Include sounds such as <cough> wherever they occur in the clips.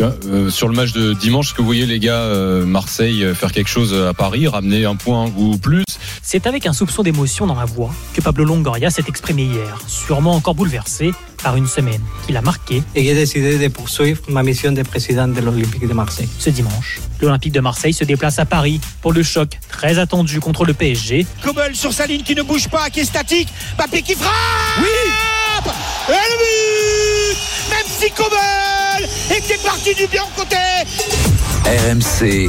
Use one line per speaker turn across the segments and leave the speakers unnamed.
Euh, sur le match de dimanche, est-ce que vous voyez les gars euh, Marseille euh, faire quelque chose à Paris, ramener un point ou plus?
C'est avec un soupçon d'émotion dans la voix que Pablo Longoria s'est exprimé hier, sûrement encore bouleversé par une semaine qu'il a marquée
et j'ai décidé de poursuivre ma mission de président de l'Olympique de Marseille.
ce dimanche. L'Olympique de Marseille se déplace à Paris pour le choc très attendu contre le PSG.
Kobel sur sa ligne qui ne bouge pas, qui est statique. Mbappé qui frappe Oui Et le but Même si Kobel était parti du bien côté
RMC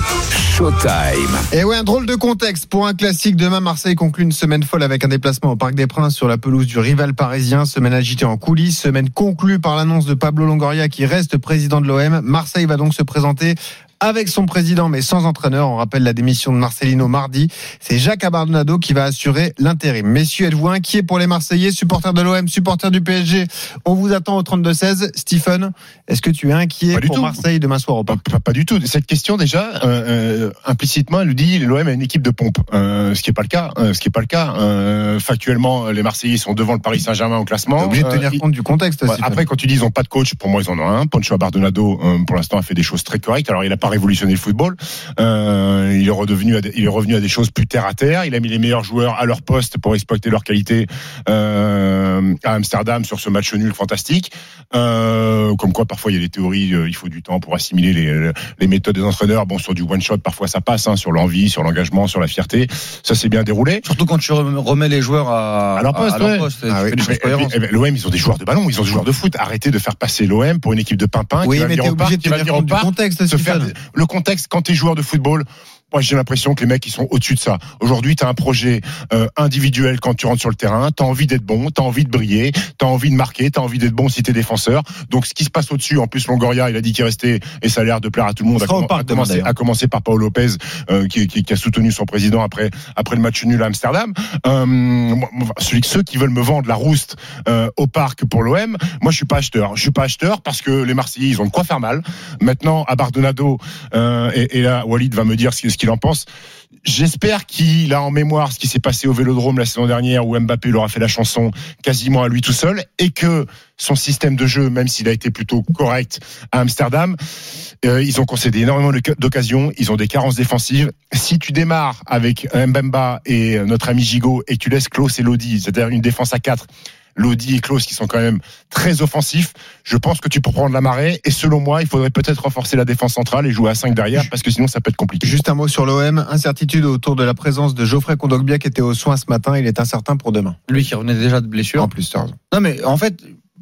Showtime.
Et ouais, un drôle de contexte pour un classique. Demain, Marseille conclut une semaine folle avec un déplacement au Parc des Princes sur la pelouse du rival parisien. Semaine agitée en coulisses, semaine conclue par l'annonce de Pablo Longoria qui reste président de l'OM. Marseille va donc se présenter avec son président mais sans entraîneur. On rappelle la démission de Marcelino mardi. C'est Jacques Abardonado qui va assurer l'intérim. Messieurs, êtes-vous inquiets pour les Marseillais, supporters de l'OM, supporters du PSG On vous attend au 32-16. Stephen, est-ce que tu es inquiet pour
tout.
Marseille demain soir au
Pas,
Parc
pas- pas du tout. Cette question déjà, euh, euh, implicitement, elle nous dit l'OM a une équipe de pompe, Euh, ce qui est pas le cas. euh, ce qui est pas le cas. Euh, factuellement, les Marseillais sont devant le Paris Saint-Germain au classement.
obligé de
Euh,
tenir compte du contexte. Stephen.
après, quand tu dis ils ont pas de coach, pour moi ils en ont un. Poncho Abardonado, euh, pour l'instant, a fait des choses très correctes. Alors, il a pas révolutionné le football. Euh, il est redevenu, revenu à des choses plus terre à terre. Il a mis les meilleurs joueurs à leur poste pour exploiter leur qualité euh, à Amsterdam sur ce match nul fantastique. Euh, comme quoi, parfois il y a des théories, euh, il faut du temps pour assimiler les, les méthodes des entraîneurs. Bon, sur du one shot, parfois ça passe, hein, sur l'envie, sur l'engagement, sur la fierté. Ça s'est bien déroulé.
Surtout quand tu rem- remets les joueurs à,
À leur poste, ouais.
Ah oui.
eh ben, L'OM, ils ont des joueurs de ballon, ils ont des joueurs de foot. Arrêtez de faire passer l'OM pour une équipe de pimpins
Oui,
qui va
mais
venir au parc,
obligé de
qui va venir au parc,
contexte,
se faire
Stephen.
le contexte quand tu es joueur de football. Moi, j'ai l'impression que les mecs, ils sont au-dessus de ça. Aujourd'hui, tu as un projet euh, individuel quand tu rentres sur le terrain. Tu as envie d'être bon, tu as envie de briller, tu as envie de marquer, tu as envie d'être bon si tu es défenseur. Donc, ce qui se passe au-dessus, en plus, Longoria, il a dit qu'il restait, et ça a l'air de plaire à tout le monde, à,
parc
à commencer, à commencer par Paul Lopez, euh, qui, qui- qui a soutenu son président après, après le match nul à Amsterdam. Euh, celui, ceux qui veulent me vendre la rouste euh, au parc pour l'OM, moi, je suis pas acheteur. Je suis pas acheteur parce que les Marseillais, ils ont de quoi faire mal. Maintenant, à Bardonado, euh, et, et là, Walid va me dire ce, ce qu'il en pense. J'espère qu'il a en mémoire ce qui s'est passé au Vélodrome la saison dernière où Mbappé leur a fait la chanson quasiment à lui tout seul et que son système de jeu, même s'il a été plutôt correct à Amsterdam, euh, ils ont concédé énormément d'occasions, ils ont des carences défensives. Si tu démarres avec Mbemba et notre ami Gigot et tu laisses Klaus et Lodi, c'est-à-dire une défense à 4, Lodi et Klaus qui sont quand même très offensifs, je pense que tu peux prendre la marée et selon moi, il faudrait peut-être renforcer la défense centrale et jouer à 5 derrière parce que sinon ça peut être compliqué.
Juste un mot sur l'OM. Incertitude autour de la présence de Geoffrey Kondogbia qui était aux soins ce matin. Il est incertain pour demain.
Lui qui revenait déjà de blessure.
En plus, t'as raison.
Non, mais en fait,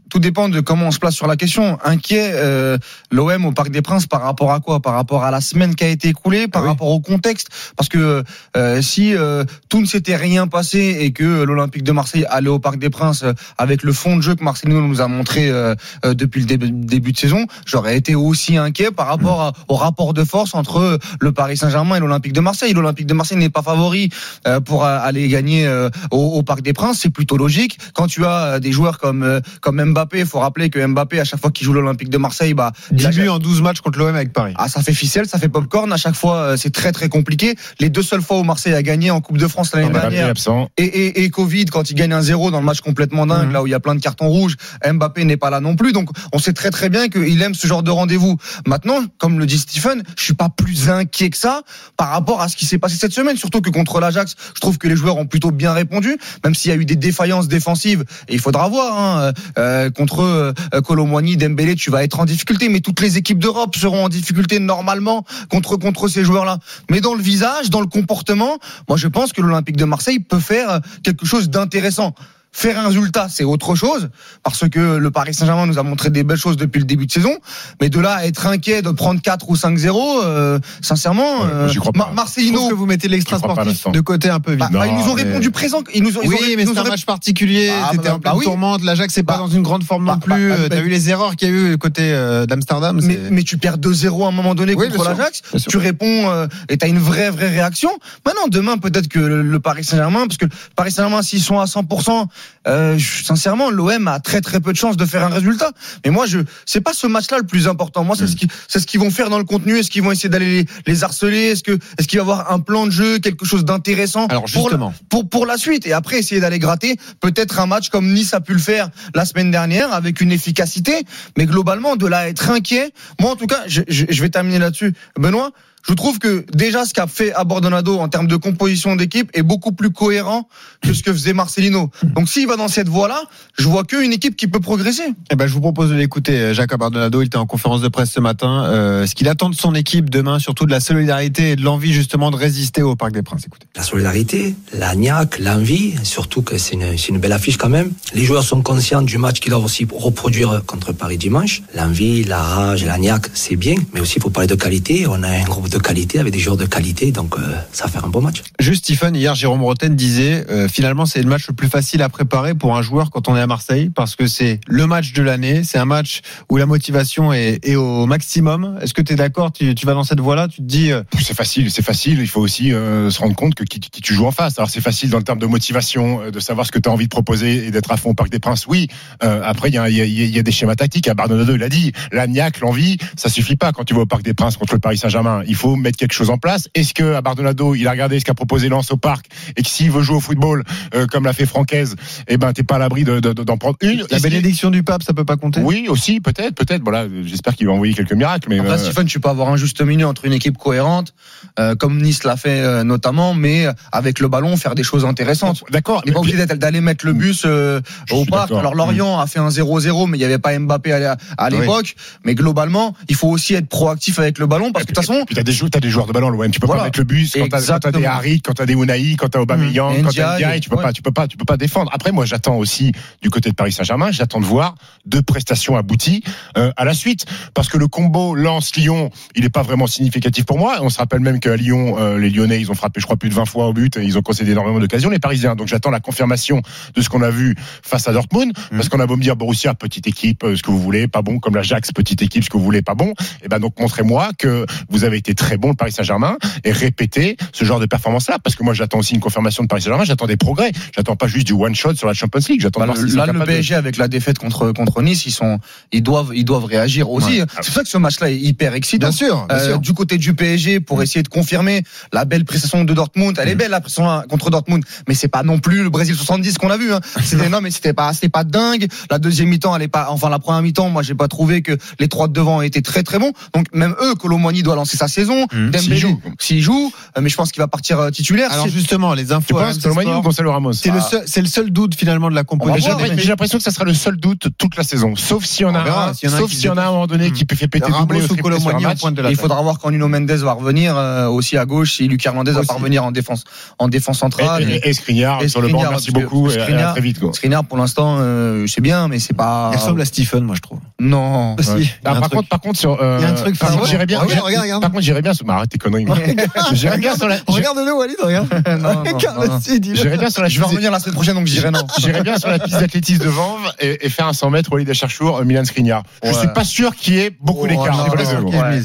tout dépend de comment on se place sur la question. Inquiet, euh, l'OM au Parc des Princes par rapport à quoi? Par rapport à la semaine qui a été écoulée, par
Ah oui.
rapport au contexte? Parce que euh, si euh, tout ne s'était rien passé et que l'Olympique de Marseille allait au Parc des Princes euh, avec le fond de jeu que Marcelino nous a montré euh, euh, depuis le début, début de saison, j'aurais été aussi inquiet par rapport à- au rapport de force entre le Paris Saint-Germain et l'Olympique de Marseille. L'Olympique de Marseille n'est pas favori euh, pour aller gagner euh, au, au Parc des Princes, c'est plutôt logique. Quand tu as des joueurs comme euh, comme Mbappé, il faut rappeler que Mbappé à chaque fois qu'il joue l'Olympique de Marseille, bah il
10
a-
buts en 12 matchs contre l'OM avec Paris.
ah, ça fait ficelle, ça fait popcorn. À chaque fois, euh, c'est très très compliqué. Les deux seules fois où Marseille a gagné en Coupe de France l'année
Mbappé
dernière, et, et, et Covid quand il gagne un zéro dans le match complètement dingue,
Mhm.
là où il y a plein de cartons rouges, Mbappé n'est pas là non plus. Donc on sait très très bien qu'il aime ce genre de rendez-vous. Maintenant, comme le dit Stephen, je suis pas plus inquiet que ça par rapport à ce qui s'est passé cette semaine. Surtout que contre l'Ajax, je trouve que les joueurs ont plutôt bien répondu, même s'il y a eu des défaillances défensives. Et il faudra voir hein, euh, contre euh, Colomboigny, Dembélé, tu vas être en difficulté. Mais toutes les équipes d'Europe seront en difficulté normalement contre contre ces joueurs-là. Mais dans le visage, dans le comportement, moi je pense que l'Olympique de Marseille peut faire euh, quelque chose d'intéressant. Faire un résultat, c'est autre chose, parce que le Paris Saint-Germain nous a montré des belles choses depuis le début de saison. Mais de là à être inquiet de prendre 4 ou 5-0, euh, sincèrement,
Ouais, moi, j'y crois pas.
Mar-
Je trouve
Marcelino,
que vous mettez l'extra sportif de côté un peu vite.
bah, bah, ils nous ont
mais-
répondu présent. Ils nous ont, ils
oui,
ont-
mais c'est un match particulier.
Ah,
C'était
bah, bah oui.
tourmente. L'Ajax, c'est pas
Bah,
dans une grande forme non
bah,
plus.
bah,
Euh,
bah,
T'as vu les erreurs qu'il y a eu côté euh, d'Amsterdam.
mais, tu perds 2-0 à un moment donné
Oui,
contre l'Ajax. Tu réponds euh, et t'as une vraie vraie réaction. Maintenant, demain peut-être que le, le Paris Saint-Germain, parce que le Paris Saint-Germain s'ils sont à 100%, euh, je- sincèrement, l'OM a très très peu de chances de faire un résultat. Mais moi, je, c'est pas ce match-là le plus important. Moi, c'est
Mm.
ce qui, c'est ce qu'ils vont faire dans le contenu. Est-ce qu'ils vont essayer d'aller les, les harceler? Est-ce que, est-ce qu'il va y avoir un plan de jeu, quelque chose d'intéressant
Alors
pour pour, pour la suite? Et après essayer d'aller gratter peut-être un match comme Nice a pu le faire la semaine dernière avec une efficacité mais globalement de là à être inquiet moi en tout cas je, je, je vais terminer là-dessus Benoît je trouve que déjà ce qu'a fait Abordonado en termes de composition d'équipe est beaucoup plus cohérent que ce que faisait Marcelino. Donc s'il va dans cette voie-là, je vois qu'une équipe qui peut progresser.
eh ben, je vous propose de l'écouter. euh, Jacob Ardonado, il était en conférence de presse ce matin. Euh, ce qu'il attend de son équipe demain, surtout de la solidarité et de l'envie justement de résister au Parc des Princes. Écoutez.
La solidarité, la niaque, l'envie, surtout que c'est une, c'est une belle affiche quand même. Les joueurs sont conscients du match qu'ils doivent aussi reproduire contre Paris dimanche. L'envie, la rage, la niaque, c'est bien, mais aussi il faut parler de qualité. On a un groupe de qualité avec des joueurs de qualité, donc euh, ça va faire un bon match.
Juste Stephen, hier Jérôme Roten disait euh, finalement c'est le match le plus facile à préparer pour un joueur quand on est à Marseille parce que c'est le match de l'année, c'est un match où la motivation est, est au maximum. Est-ce que tu es d'accord? Tu, tu vas dans cette voie-là? Tu te dis euh,
C'est facile, c'est facile. Il faut aussi euh, se rendre compte que qui, qui tu joues en face. Alors c'est facile dans le terme de motivation, de savoir ce que tu as envie de proposer et d'être à fond au Parc des Princes. Oui. Euh, après, il y a, il y, a, il y a des schémas tactiques. À Bardonado, il a dit, la niaque, l'envie, ça suffit pas quand tu vas au Parc des Princes contre le Paris Saint-Germain. Il faut mettre quelque chose en place. Est-ce que à Bardonado, il a regardé ce qu'a proposé Lens au Parc et que s'il veut jouer au football euh, comme l'a fait Francaise, eh ben t'es pas à l'abri de- de- de- d'en prendre une?
la bénédiction du pape, ça peut pas compter?
Oui, aussi, peut-être, peut-être. Voilà, j'espère qu'il va envoyer quelques miracles. Mais
Après,
euh,
Stephen, tu peux avoir un juste milieu entre une équipe cohérente, euh, comme Nice l'a fait euh, notamment, mais avec le ballon, faire des choses intéressantes.
d'accord.
On n'est pas obligé d'aller mettre le bus euh, au parc. Alors Lorient a fait un 0-0, mais il n'y avait pas Mbappé à, l'époque. Mais globalement, il faut aussi être proactif avec le ballon parce que de toute façon,
des joueurs, t'as des joueurs de ballon, l'OM. Tu peux
Voilà.
pas mettre le bus quand t'as, quand t'as des. Harit, quand t'as des Unai, quand t'as Aubameyang,
Mmh.
quand t'as
Ndiaye.
Tu peux
ouais.
pas, tu peux pas, tu peux pas défendre. Après, moi, j'attends aussi du côté de Paris Saint-Germain, j'attends de voir deux prestations abouties euh, à la suite, parce que le combo Lens-Lyon, il est pas vraiment significatif pour moi. On se rappelle même qu'à Lyon, euh, les Lyonnais, ils ont frappé, je crois, plus de 20 fois au but, et ils ont concédé énormément d'occasions, les Parisiens. Donc j'attends la confirmation de ce qu'on a vu face à Dortmund, parce qu'on a beau me dire Borussia, petite équipe, euh, ce que vous voulez, pas bon, comme l'Ajax, petite équipe, ce que vous voulez, pas bon. Et ben donc montrez-moi que vous avez été très bon le Paris Saint-Germain et répétez ce genre de performance-là, parce que moi j'attends aussi une confirmation de Paris Saint-Germain, j'attends des progrès, j'attends pas juste du one shot sur la Champions League, j'attends
Bah, là, le
de-
PSG avec la défaite contre contre Nice, ils sont, ils doivent, ils doivent réagir aussi.
Ouais.
C'est pour ça que ce match-là est hyper excitant.
Bien sûr, bien
Euh, du côté du PSG, pour essayer de confirmer la belle prestation de Dortmund, elle est belle la prestation contre Dortmund, mais c'est pas non plus le Brésil 70 qu'on a vu. Hein. C'était non, mais c'était pas, c'était pas dingue. La deuxième mi-temps, elle est pas, enfin la première mi-temps, moi j'ai pas trouvé que les trois de devant étaient très très bons. Donc même eux, Colomboigny doit lancer sa saison.
Mmh.
Dembélé,
S'il joue.
s'il joue, euh, mais je pense qu'il va partir euh, titulaire.
Alors
C'est-
justement, les
Tu
infos.
penses
RMC
Colomani ou Gonzalo Ramos
C'est le
Ah.
seul, c'est le seul doute finalement de la composition.
j'ai l'impression que ça sera le seul doute toute la saison. Sauf si on a
On verra,
un,
s'il y en a un
sauf
qui
si on a
dépasse.
un moment donné qui peut faire péter
Ramos
doublé
ou
un
en pointe de la
Et il faudra voir quand Nuno Mendes va revenir euh, aussi à gauche, si Lucas Hernandez va revenir en défense, en défense centrale.
Et, et, et Skriniar
Et
sur le banc, merci beaucoup. et à- à très vite. Quoi.
Skriniar pour l'instant c'est bien, mais c'est pas.
Il ressemble à Stephen, moi je trouve.
Non.
Si,
Ah,
un
par contre, par contre sur. euh,
Il y a un truc
par contre, j'irais bien.
Regarde,
j'irais-
regarde, regarde.
Par contre, j'irais bien. sur- bah, arrête tes conneries. <laughs> J'irais bien sur la.
Regarde-le, Walid, regarde. <laughs>
non, non.
J'irais bien sur la.
Je vais revenir la semaine prochaine, donc dirais non. <laughs>
J'irais bien sur la piste d'athlétisme de Vanves et, faire un 100 mètres Walid Acharchour, euh, Milan Skriniar. Je suis pas sûr qu'il y ait beaucoup
Oh,
d'écart.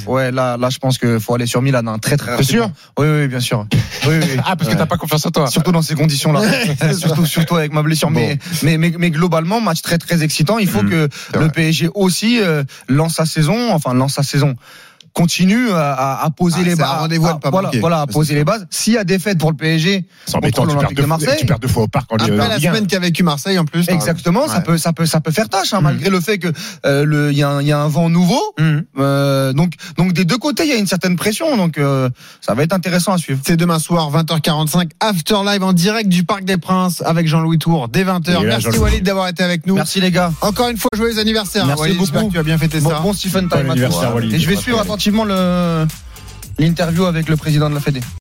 Ouais, là, là, je pense qu'il faut aller sur Milan, hein, très très
T'es sûr.
Oui, oui, bien sûr. Oui, oui.
Ah, parce que t'as pas confiance en toi.
Surtout dans ces conditions-là. surtout, surtout avec ma blessure. Mais, mais, mais, mais globalement, match très très excitant. Il faut
Mhm.
que le. PSG aussi euh, lance sa saison, enfin lance sa saison continue à, à- à poser
Ah,
les bases.
rendez-vous à pas
voilà, à poser les bases. S'il y a défaite pour le PSG. Contre
Tu perds,
l'Olympique
deux,
de Marseille.
tu perds deux fois au parc en
Après la
1.
semaine qu'a vécu Marseille en plus.
exactement, ça peut, ça peut, ça peut faire tâche, hein,
Mhm.
malgré le fait que euh, le, il y a, un- il y a un vent nouveau.
Mhm.
Euh, donc, donc des deux côtés, il y a une certaine pression. Donc, euh, ça va être intéressant à suivre.
C'est demain soir, 20h45, After Live en direct du Parc des Princes avec Jean-Louis Tour, dès 20h.
Et là,
Merci. Walid d'avoir été avec nous.
Merci les gars.
Encore une fois, joyeux anniversaire.
Merci beaucoup.
que tu as bien fêté
Bon,
ça.
bon Stephen Time. Et je vais suivre attentivement l'interview avec le président de la Fédé.